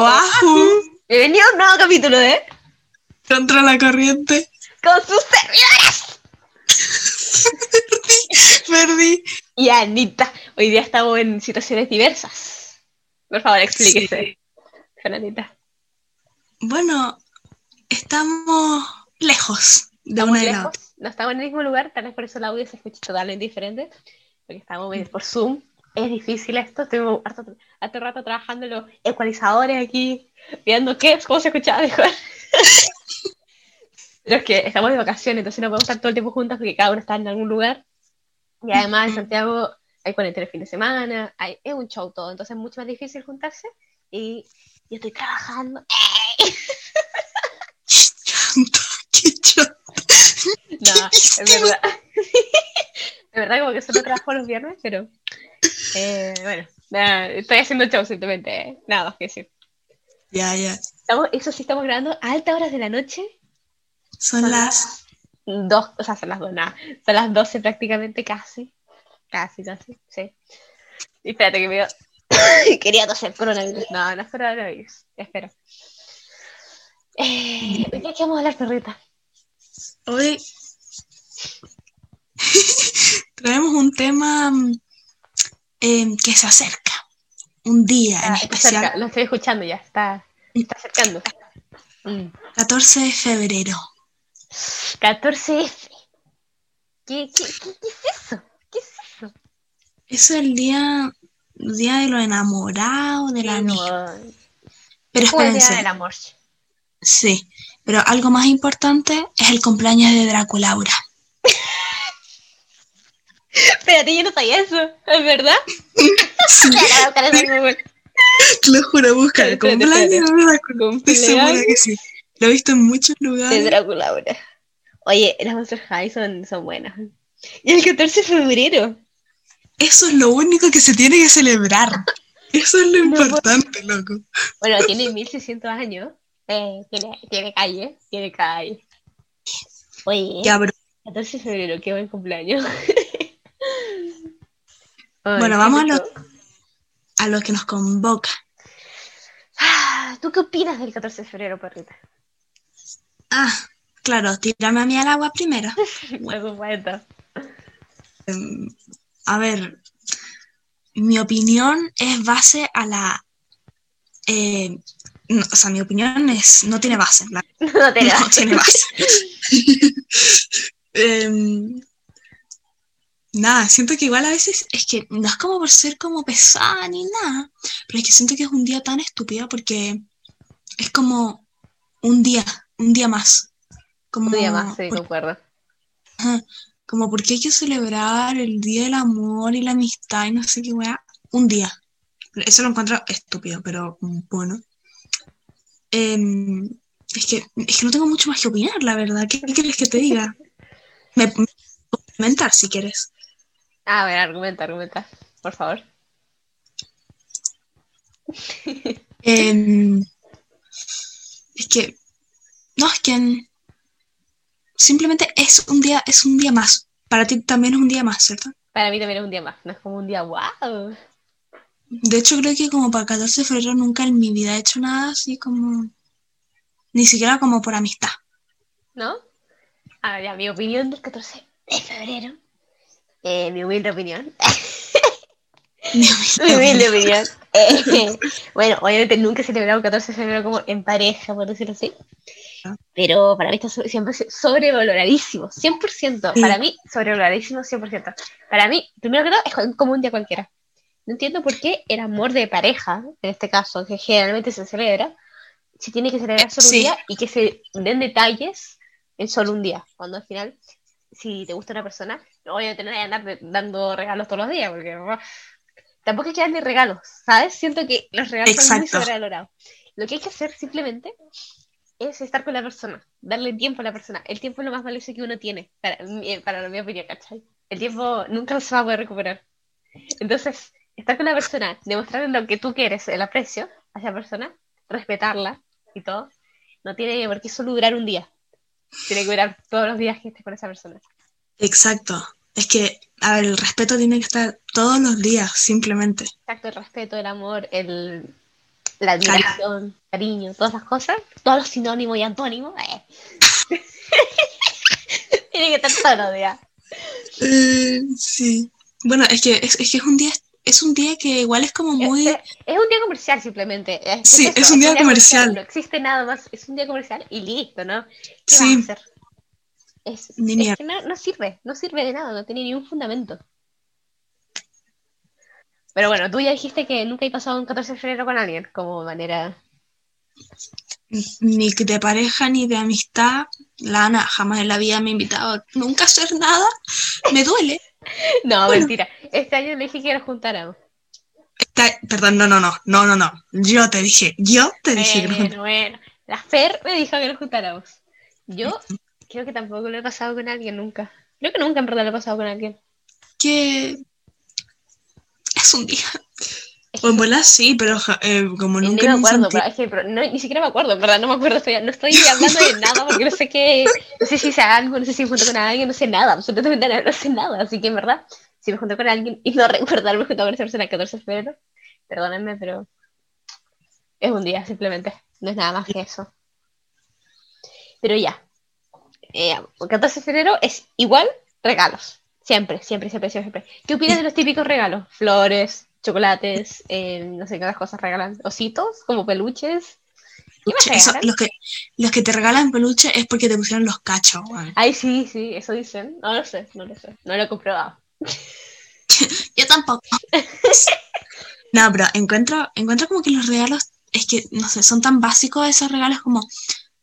Oahu, Bienvenido a un nuevo capítulo de contra la corriente. Con sus servidores Perdí. y Anita. Hoy día estamos en situaciones diversas. Por favor, explíquese. Con Anita. Bueno, estamos lejos de una la otra. no estamos en el mismo lugar, tal vez por eso el audio se escucha totalmente diferente. Porque estamos por Zoom. Es difícil esto, estuve harto, harto rato trabajando los ecualizadores aquí, viendo qué, cómo se escuchaba mejor. Pero es que estamos de vacaciones, entonces no podemos estar todo el tiempo juntos porque cada uno está en algún lugar. Y además en Santiago hay cuarentena el fin de semana, hay, es un show todo, entonces es mucho más difícil juntarse. Y yo estoy trabajando. Qué chota. No, es verdad. De verdad, como que solo trabajo los viernes, pero. Eh, bueno, nada, estoy haciendo show simplemente. eh, Nada más que decir. Ya, ya. Estamos, eso sí, estamos grabando a altas horas de la noche. Son Son las. Dos, o sea, son las dos, nada. Son las 12 prácticamente, casi. Casi, casi, sí. Y espérate que me Quería toser coronavirus. No, no es coronavirus. Espero. Eh, ¿De qué vamos a hablar, perrita? Hoy traemos un tema mm, eh, que se acerca. Un día en Ah, especial. cerca, lo estoy escuchando ya, está, está acercando. Mm. 14 de febrero. 14F. ¿Qué, qué, qué, qué es eso? ¿Qué es eso? Es el día, el día de los enamorados, del amigo. No, Pero ¿Cómo es el día espérense. del amor? Sí, pero algo más importante es el cumpleaños de Draculaura. Espérate, yo no sabía eso, ¿es verdad? Sí, a buscar en Google. te lo juro, busca el Espérate, cumpleaños de espérate. Draculaura. Estoy segura Cumpleaños que sí. Lo he visto en muchos de lugares. Drácula ahora. Oye, las Monster High son, son buenas. Y el 14 de febrero. Eso es lo único que se tiene que celebrar. Eso es lo No, importante, loco. Bueno, tiene 1600 años. Eh, tiene, tiene calle, tiene calle. Oye, Ya, pero 14 de febrero, qué buen cumpleaños. Ay, Bueno, vamos a lo- a lo que nos convoca. Ah, ¿Tú qué opinas del 14 de febrero, perrita? Ah, claro, tírame a mí al agua primero. Supuesto. Em, a ver, mi opinión es base a la... eh, no, o sea, mi opinión es, no tiene base. la- No te no tiene base. Em, nada, siento que igual a veces es que no es como por ser como pesada ni nada, pero es que siento que es un día tan estúpido porque es como un día, un día más. Como, Un día más, sí, por- concuerdo. Como porque hay que celebrar el día del amor y la amistad y no sé qué weá, un día. Eso lo encuentro estúpido, pero bueno. Em, es que, es que no tengo mucho más que opinar, la verdad. ¿Qué, qué quieres que te diga? Me, comentar si quieres. A ver, argumenta, argumenta, por favor. Em, es que, no, es que simplemente es un día, es un día más. Para ti también es un día más, ¿cierto? Para mí también es un día más, no es como un día wow. De hecho, creo que como para 14 de febrero nunca en mi vida he hecho nada así como... Ni siquiera como por amistad. ¿No? A ver, ya, mi opinión del 14 de febrero. Eh, mi humilde opinión. Ni mi humilde opinión. Eh, bueno, obviamente nunca he celebrado el 14 de febrero como en pareja, por decirlo así. Ah. Pero para mí está so- siempre sobrevaloradísimo, 100%. Sí. Para mí, sobrevaloradísimo, 100%. Para mí, primero que todo, es como un día cualquiera. No entiendo por qué el amor de pareja, en este caso, que generalmente se celebra, se tiene que celebrar solo Sí. un día y que se den detalles en solo un día. Cuando al final, si te gusta una persona, no voy a tener que andar dando regalos todos los días, porque uf, tampoco hay que darle regalos, ¿sabes? Siento que los regalos son muy Exacto. sobrevalorados. Lo que hay que hacer simplemente es estar con la persona, darle tiempo a la persona. El tiempo es lo más valioso que uno tiene, para, para mi opinión, ¿cachai? El tiempo nunca se va a poder recuperar. Entonces, estar con la persona, demostrarle lo que tú quieres, el aprecio a esa persona, respetarla y todo, no tiene por qué solo durar un día. Tiene que durar todos los días que estés con esa persona. Exacto. Es que, a ver, el respeto tiene que estar todos los días, simplemente. Exacto, el respeto, el amor, el la admiración, cariño, todas esas cosas, todos los sinónimos y antónimos. Eh. Tiene que estar todo los días. Eh, sí. Bueno, es que es, es que es un día es un día que igual es como muy Es, es un día comercial simplemente. Es, Sí, eso, es un día comercial. No existe nada más. Es un día comercial y listo, ¿no? ¿Qué Sí. vas a hacer? Es, Ni es que no, no sirve, no sirve de nada, no tiene ni un fundamento. Pero bueno, tú ya dijiste que nunca he pasado un 14 de febrero con alguien, como manera... ni de pareja ni de amistad. La Ana jamás en la vida me ha invitado nunca a hacer nada. Me duele. No, Bueno. mentira. Este año le dije que nos juntáramos. Está- perdón, no, no, no, no, no, no. Yo te dije, yo te dije que no. Bueno, bueno. La Fer me dijo que nos juntáramos. Yo creo que tampoco lo he pasado con alguien nunca. Creo que nunca en verdad lo he pasado con alguien. que es un día. Es O en que- bola sí, pero eh, como nunca me en un acuerdo, sentido- pero es que pero no, ni siquiera me acuerdo, en verdad, no me acuerdo, estoy, no estoy hablando de nada porque no sé qué, no sé si hice algo, no sé si me junto con alguien, no sé nada, absolutamente nada, no sé nada, así que en verdad, si me junto con alguien y no recordarme junto con esa persona el 14 de febrero, perdónenme, pero es un día simplemente, no es nada más que eso. Pero ya, eh, el 14 de febrero es igual regalos, siempre, siempre, siempre, siempre. ¿Qué opinas de los típicos regalos? Flores, chocolates, eh, no sé qué otras cosas regalan. Ositos, como peluches. ¿Qué más Peluche, eso, regalan? los, que, los que te regalan peluche es porque te pusieron los cachos. Ay, sí, sí, eso dicen. No lo sé, no lo sé. No lo he comprobado. Yo tampoco. no, pero encuentro, encuentro como que los regalos, es que, no sé, son tan básicos esos regalos como...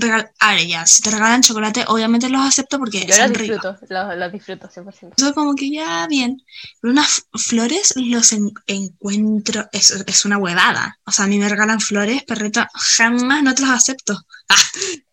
Regal a ver, ya, si te regalan chocolate, obviamente los acepto porque Yo los son ricos. disfruto, los, los disfruto 100%. Eso como que ya, bien. Pero unas flores los en- encuentro, es, es una huevada. O sea, a mí me regalan flores, perrito, jamás no te las acepto. Ah,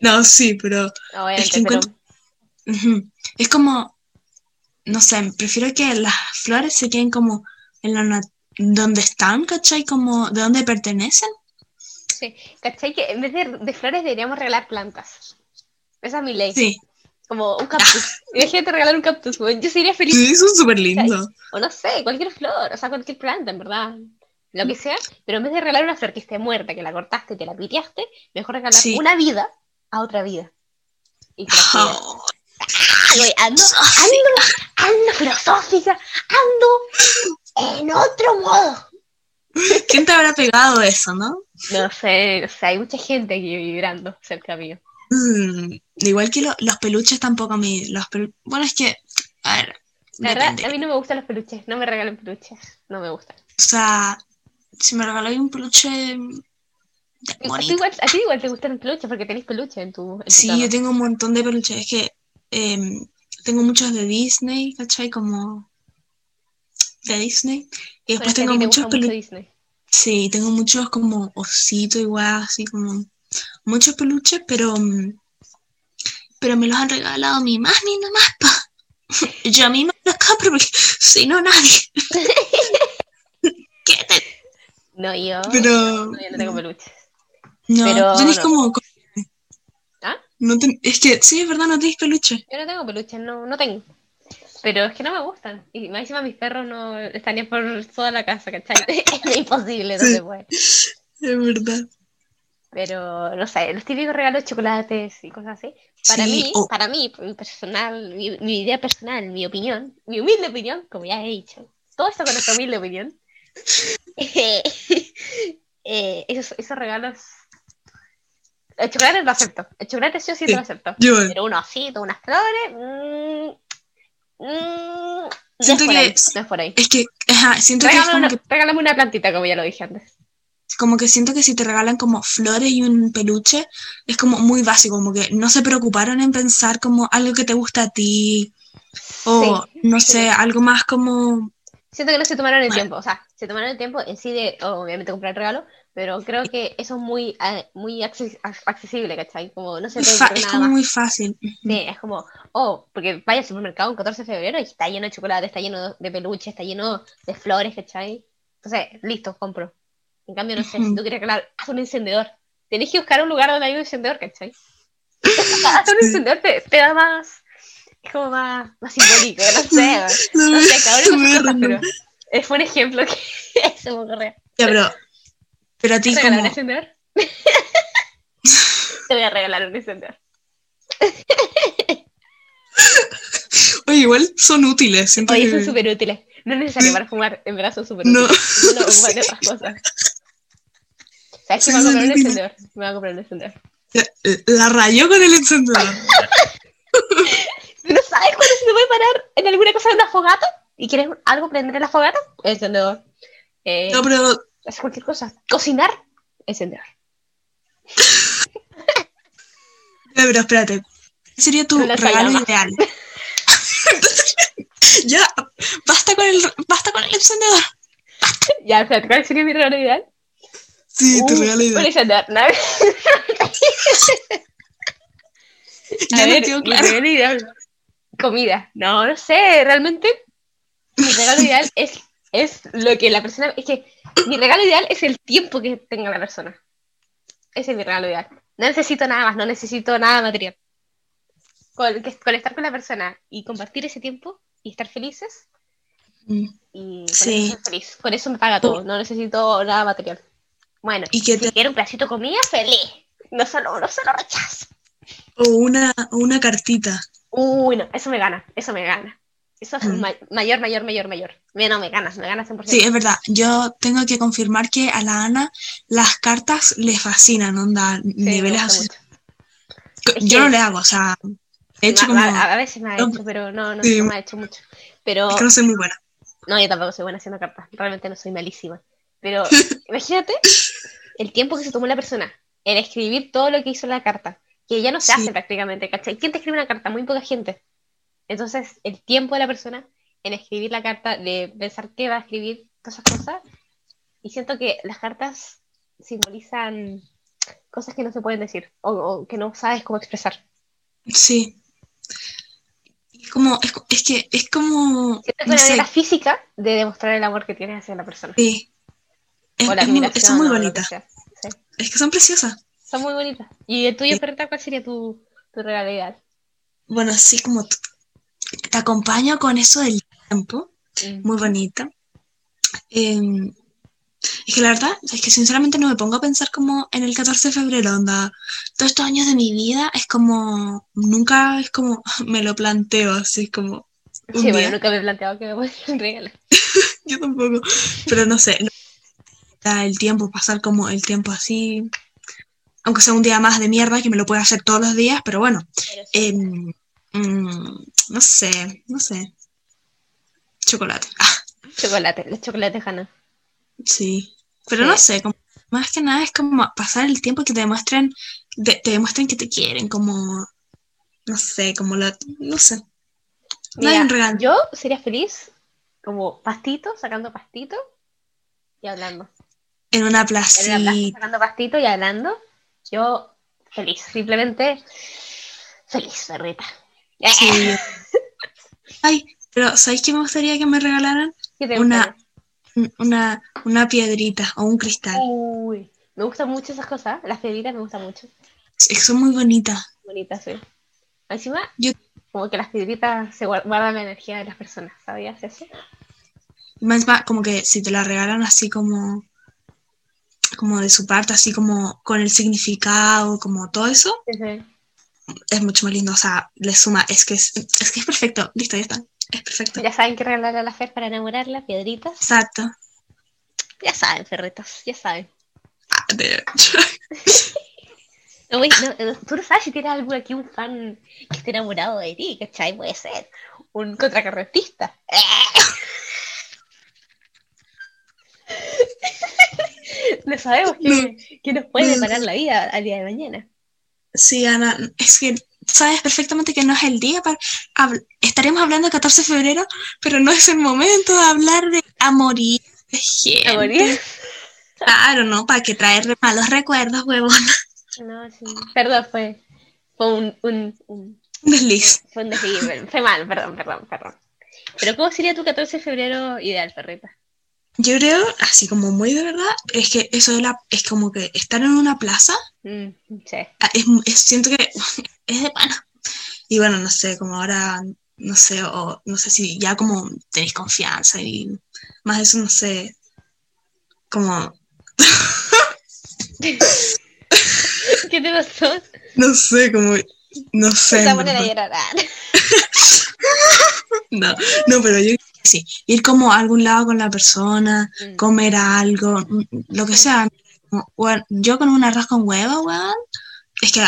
no, sí, pero... Obviamente, que pero encuentro- Ujú. Es como, no sé, prefiero que las flores se queden como en la donde están, ¿cachai? Como de donde pertenecen. Sí. ¿Cachai? Que en vez de, de flores deberíamos regalar plantas. Esa es mi ley. Sí, Como un cactus. Imagínate regalar un cactus, güey. Yo sería feliz. sí, son súper lindos. O no sé, cualquier flor, o sea, cualquier planta, en verdad. Lo que sea, pero en vez de regalar una flor que esté muerta, que la cortaste, que la piteaste, mejor regalar Sí. una vida a otra vida. Y que. Oh, Ay, güey, ando, ando, ando filosófica, ando en otro modo. ¿Quién te habrá pegado eso, no? No sé, o sea, hay mucha gente aquí vibrando cerca mío. Mm, igual que lo- los peluches tampoco a mí. Los pelu- bueno, es que, a ver, La verdad, a mí no me gustan los peluches, no me regalen peluches, no me gustan. O sea, si me regaláis un peluche A ti, igual, a ti igual te gustan los peluches porque tenés peluche en tu, en tu Sí, cama. yo tengo un montón de peluches. Es que em, tengo muchos de Disney, ¿cachai? Como de Disney. Y después tengo muchos mucho peluches. Disney. Sí, tengo muchos como ositos igual, así como muchos peluches, pero mm, pero me los han regalado mi más ni nada más, pa. Yo a mí me los compro porque si no nadie. ¿Qué te- No, yo, Pero no, yo no tengo peluches. no, pero tenés no. como ¿Ah? no ten- es que sí, es verdad, no tenés peluche. Yo no tengo peluches, no, no tengo. Pero es que no me gustan. Y más encima mis perros no estarían por toda la casa, ¿cachai? Es imposible, no Sí. se puede. Es verdad. Pero, no sé, los típicos regalos de chocolates y cosas así. Para Sí, mí, o- para mí, personal, mi, mi idea personal, mi opinión, mi humilde opinión, como ya he dicho, todo esto con nuestra humilde opinión, eh, eh, esos, esos regalos... El chocolate lo acepto. El chocolate sí o sí Sí. lo acepto. Yo Pero un osito, unas flores... mm, mm, Siento que- ahí, es por ahí. es que ajá, siento que es Regálame como una, que regálame una plantita, como ya lo dije antes. como que siento que si te regalan como flores y un peluche, es como muy básico, como que no se preocuparon en pensar como algo que te gusta a ti, o Sí, no sí. sé, algo más como, Siento que no se tomaron el Bueno. tiempo, o sea, se tomaron el tiempo en sí de, obviamente, comprar el regalo, pero creo que eso es muy, muy acces- ac- accesible, ¿cachai? Como no se fa- ocurre es nada como más. muy fácil. Sí, es como, oh, porque vaya al supermercado un 14 de febrero y está lleno de chocolate, está lleno de peluche, está lleno de flores, ¿cachai? Entonces, listo, compro. En cambio, no sé, si tú quieres regalar, haz un encendedor. Tenés que buscar un lugar donde hay un encendedor, ¿cachai? Haz un encendedor, te, te da más, es como más, más simbólico, no sé, No, no sé, sus cosas, random. pero es un ejemplo que se me ocurrió. Ya, pero Pero a ti ¿Te regalar un como... encendedor? Te voy a regalar un encendedor. Oye, igual son útiles. Siento Oye, que- son súper útiles. No es necesario para fumar, en verdad son súper No. útiles. No lo ocupan de otras cosas. ¿Sabes Sí, qué? Me voy a comprar un encendedor. Me voy a comprar un encendedor. La rayó con el encendedor. ¿No sabes cuándo se te puede parar en alguna cosa de una fogata? ¿Y quieres algo prender en la fogata? Encendedor. Eh, No, pero hacer cualquier cosa. Cocinar, encendedor. Ya, pero espérate. ¿Qué sería tu regalo ideal? ya, basta con el, basta con el encendedor. Ya, espérate, ¿cuál sería mi regalo ideal? Sí, tu Uh, regalo Un ideal. encendedor, ¿no? Ya no mi regalo ideal. Comida. No, no sé, realmente. Mi regalo ideal es, es lo que la persona. Es que mi regalo ideal es el tiempo que tenga la persona. Ese es mi regalo ideal. No necesito nada más, no necesito nada material. Con, que- con estar con la persona y compartir ese tiempo y estar felices. Mm. Y con Sí. eso feliz. Con eso me paga todo. No necesito nada material. Bueno, Y que si te- quiero un pedacito de comida, feliz. No solo, no solo rechazo. O una, una cartita. Uy, no, eso me gana, eso me gana. Eso es ma- mayor, mayor, mayor, mayor. No, me ganas, me ganas 100%. Sí, es verdad. Yo tengo que confirmar que a la Ana las cartas le fascinan, onda, Sí, niveles así. Yo no le hago, o sea, he hecho como... a, veces me ha hecho, pero no, no, sí. no me ha hecho mucho. Pero, Es que no soy muy buena. no, yo tampoco soy buena haciendo cartas. Realmente no soy malísima. Pero imagínate el tiempo que se tomó la persona en escribir todo lo que hizo la carta. Que ya no se Sí. hace prácticamente, ¿cachai? ¿Quién te escribe una carta? Muy poca gente. Entonces, el tiempo de la persona en escribir la carta, de pensar qué va a escribir, todas esas cosas. Y siento que las cartas simbolizan cosas que no se pueden decir o, o que no sabes cómo expresar. Sí. Es como, es, es que es como, Siento que no una manera física de demostrar el amor que tienes hacia la persona. sí. Es, o la es muy, son muy bonitas. Sí, Es que son preciosas. son muy bonitas. ¿Y el tuyo, Sí. Perrita, cuál sería tu, tu regalo ideal? Bueno, así como te acompaño con eso del tiempo, Mm. muy bonita. Em, es que la verdad es que sinceramente no me pongo a pensar como en el 14 de febrero, onda. Todos estos años de mi vida es como, nunca es como, me lo planteo así como un Sí, día. bueno, nunca me he planteado que me pueden regalar. Yo tampoco, pero no sé, no- el tiempo, pasar como el tiempo así, aunque sea un día más de mierda que me lo pueda hacer todos los días, pero bueno, Pero sí. em, mm, no sé, no sé. Chocolate, ah, Chocolate, los chocolates Hannah. sí, pero Sí. no sé, como, más que nada es como pasar el tiempo que te demuestren, de- te demuestren que te quieren, como, no sé, como la, no sé. No hay un regalo. yo sería feliz como pastito, sacando pastito y hablando. En una En una placita. plaza sacando pastito y hablando. Yo feliz, simplemente feliz, perrita. Sí. Ay, pero ¿sabéis qué me gustaría que me regalaran? ¿Qué te Una, una, una piedrita o un cristal. Uy, me gustan mucho esas cosas. Las piedritas me gustan mucho. Son muy bonitas. Bonitas, sí. Encima, Yo- como que las piedritas se guar- guardan la energía de las personas. ¿Sabías eso? Más va, como que si te la regalan así como, como de su parte, así como con el significado, como todo eso, Sí, sí. Es mucho más lindo. O sea, le suma, es que es, es que es perfecto. Listo, ya está. Es perfecto. Ya saben qué regalarle a la Fer para enamorarla, piedritas. Exacto. Ya saben, perritas, ya saben. Ah, de- No, no, tú no sabes si tienes algún aquí un fan que esté enamorado de ti, ¿cachai? Puede ser. Un contracarretista. No sabemos qué, qué nos puede deparar la vida al día de mañana. Sí, Ana, es que sabes perfectamente que no es el día para... habl- estaremos hablando el 14 de febrero, pero no es el momento de hablar de amorío, de gente. Claro, ¿no? Para que traer malos recuerdos, huevón. No, sí. Perdón, fue, fue un, un, un, Desliz. fue un desliz, fue mal, perdón, perdón, perdón. Pero ¿cómo sería tu 14 de febrero ideal, perrita? Yo creo, así como muy de verdad, es que eso de la, es como que estar en una plaza, Mm, sí. ah, es, es- siento que es de pana. Y bueno, no sé, como ahora, no sé, o no sé si ya como tenéis confianza y más de eso, no sé, como, ¿Qué te pasó? No sé, como. No sé. Se va a en poner a verdad. llorar. No, no, pero yo sí. Ir como a algún lado con la persona, Mm. comer algo, mm, lo que sea. Como, yo con un arroz con huevo, weón. Es que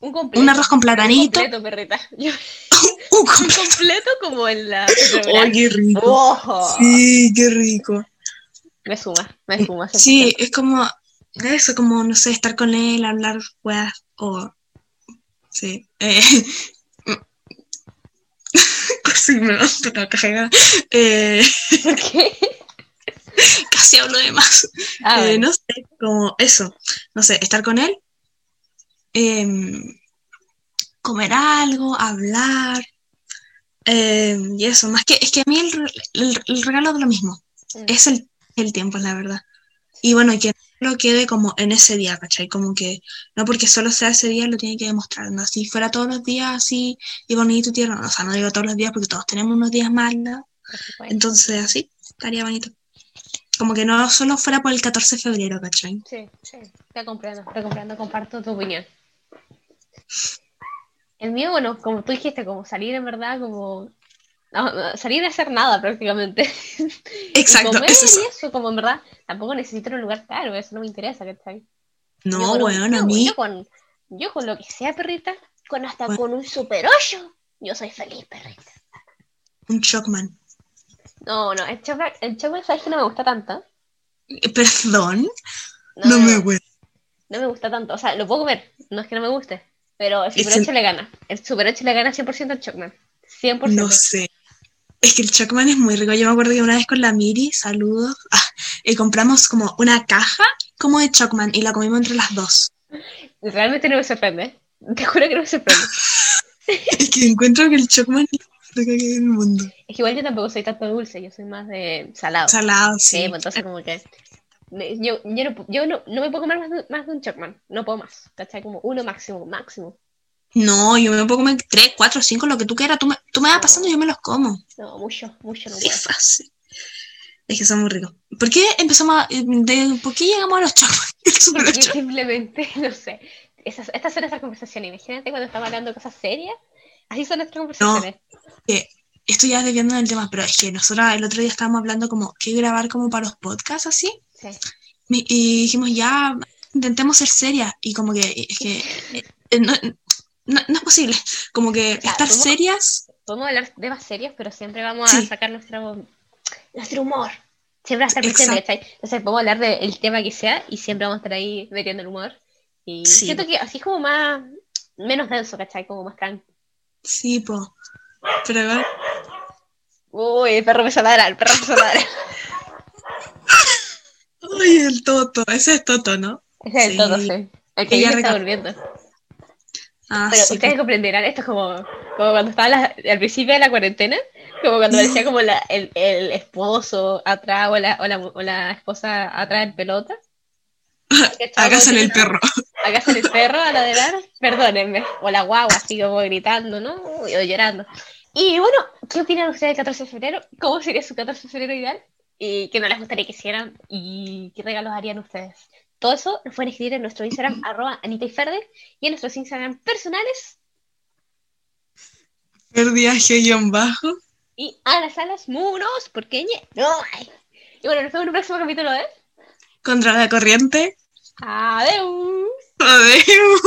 Un completo. un arroz con platanito. Un completo, perrita. Yo- Un un completo. completo como en la. ¡Ay, qué rico! ¡Oh! Sí, qué rico. Me suma, me suma. ese Sí, es como eso, como, no sé, estar con él, hablar, weas, o... Sí. Eh, sí, me pero cagada. Eh, ¿Por qué? casi hablo de más. Ah, Eh, no sé, como eso, no sé, estar con él, em, comer algo, hablar, em, y eso, más que, es que a mí el, re- el- el regalo es lo mismo, Mm. es el, el tiempo, la verdad. Y bueno, que lo quede como en ese día, ¿cachai? Como que no porque solo sea ese día lo tiene que demostrar, ¿no? Si fuera todos los días así y bonito y tierno, o sea, no digo todos los días porque todos tenemos unos días malos, entonces así, estaría bonito. Como que no solo fuera por el 14 de febrero, ¿cachai? Sí, sí, te comprendo, te comprendo, comparto tu opinión. El mío, bueno, como tú dijiste, como salir en verdad, como no, salir a hacer nada prácticamente. Y Exacto, comer es eso. y eso, como en verdad, tampoco necesito un lugar caro, eso no me interesa, ¿cachai? No, Yo con weón, a mí. Yo con, yo con lo que sea, perrita, con hasta Bueno. con un super 8, yo soy feliz, perrita. Un Shockman. No, no, el chocolate, el chocolate, ¿sabes que no me gusta tanto? Eh, Perdón, No, no me weón. no me gusta tanto. O sea, lo puedo comer, no es que no me guste. Pero el Es Super que- 8 le gana. El Super 8 le gana 100% al Chocman. 100%. No sé. Es que el Shockman es muy rico. Yo me acuerdo que una vez con la Miri, saludos, ah, y compramos como una caja como de Shockman y la comimos entre las dos. Realmente no me sorprende. Te juro que no me sorprende. Es que encuentro que el Shockman es lo que hay en el mundo. Es que igual yo tampoco soy tanto dulce, yo soy más de salado. Salado, Sí, sí. pues entonces como que... Yo, yo, no, yo no, no me puedo comer más de, más de un Chocman. No puedo más. ¿Cachai? Como uno máximo, máximo. No, yo me puedo comer tres, cuatro, cinco, lo que tú quieras. Tú me, tú me vas pasando y yo me los como. No, mucho, mucho no puedo. fácil. Es que son muy ricos. ¿Por qué empezamos a, de, ¿Por qué llegamos a los Super Porque 8. simplemente, no sé. Esas, estas son nuestras conversaciones. Imagínate cuando estamos hablando de cosas serias. Así son nuestras conversaciones. que esto ya desviando del tema, pero es que nosotros el otro día estábamos hablando como que grabar como para los podcasts así, Sí. y dijimos ya intentemos ser serias y como que es que eh, no, no- no es posible, como que estar serias, Podemos hablar de más serios, pero siempre vamos Sí. a sacar nuestro, nuestro humor. Siempre va a estar presente. ¿cachai? Entonces podemos hablar del tema que sea y siempre vamos a estar ahí metiendo el humor. Y Sí. siento que así es como más, menos denso, ¿cachai? Como más tranquilo. sí, po. Pero igual, Uy, el perro me ladrar, el perro me ladrar. ay, el Toto, ese es Toto, ¿no? Ese es el Sí. todo, sí. El que Ella ya está durmiendo. Ah, Pero sí, ustedes comprenderán, esto es como, como cuando estaba la- al principio de la cuarentena, como cuando decía como la, el, el esposo atrás o la, o, la, o la esposa atrás en pelota. acá sale el perro. Acá sale el perro a ladrar, perdónenme, o la guagua así como gritando, ¿no? O llorando. Y bueno, ¿qué opinan ustedes del 14 de febrero? ¿Cómo sería su 14 de febrero ideal? ¿Y qué no les gustaría que hicieran? ¿Y qué regalos harían ustedes? Todo eso nos pueden escribir en nuestro Instagram, arroba Anita y Ferde, y en nuestros Instagram personales, Perdiaje guion bajo. y Ana Salas Munos, porque ñe, no hay. Y bueno, nos vemos en un próximo capítulo de Contra la corriente. Adiós. Adiós.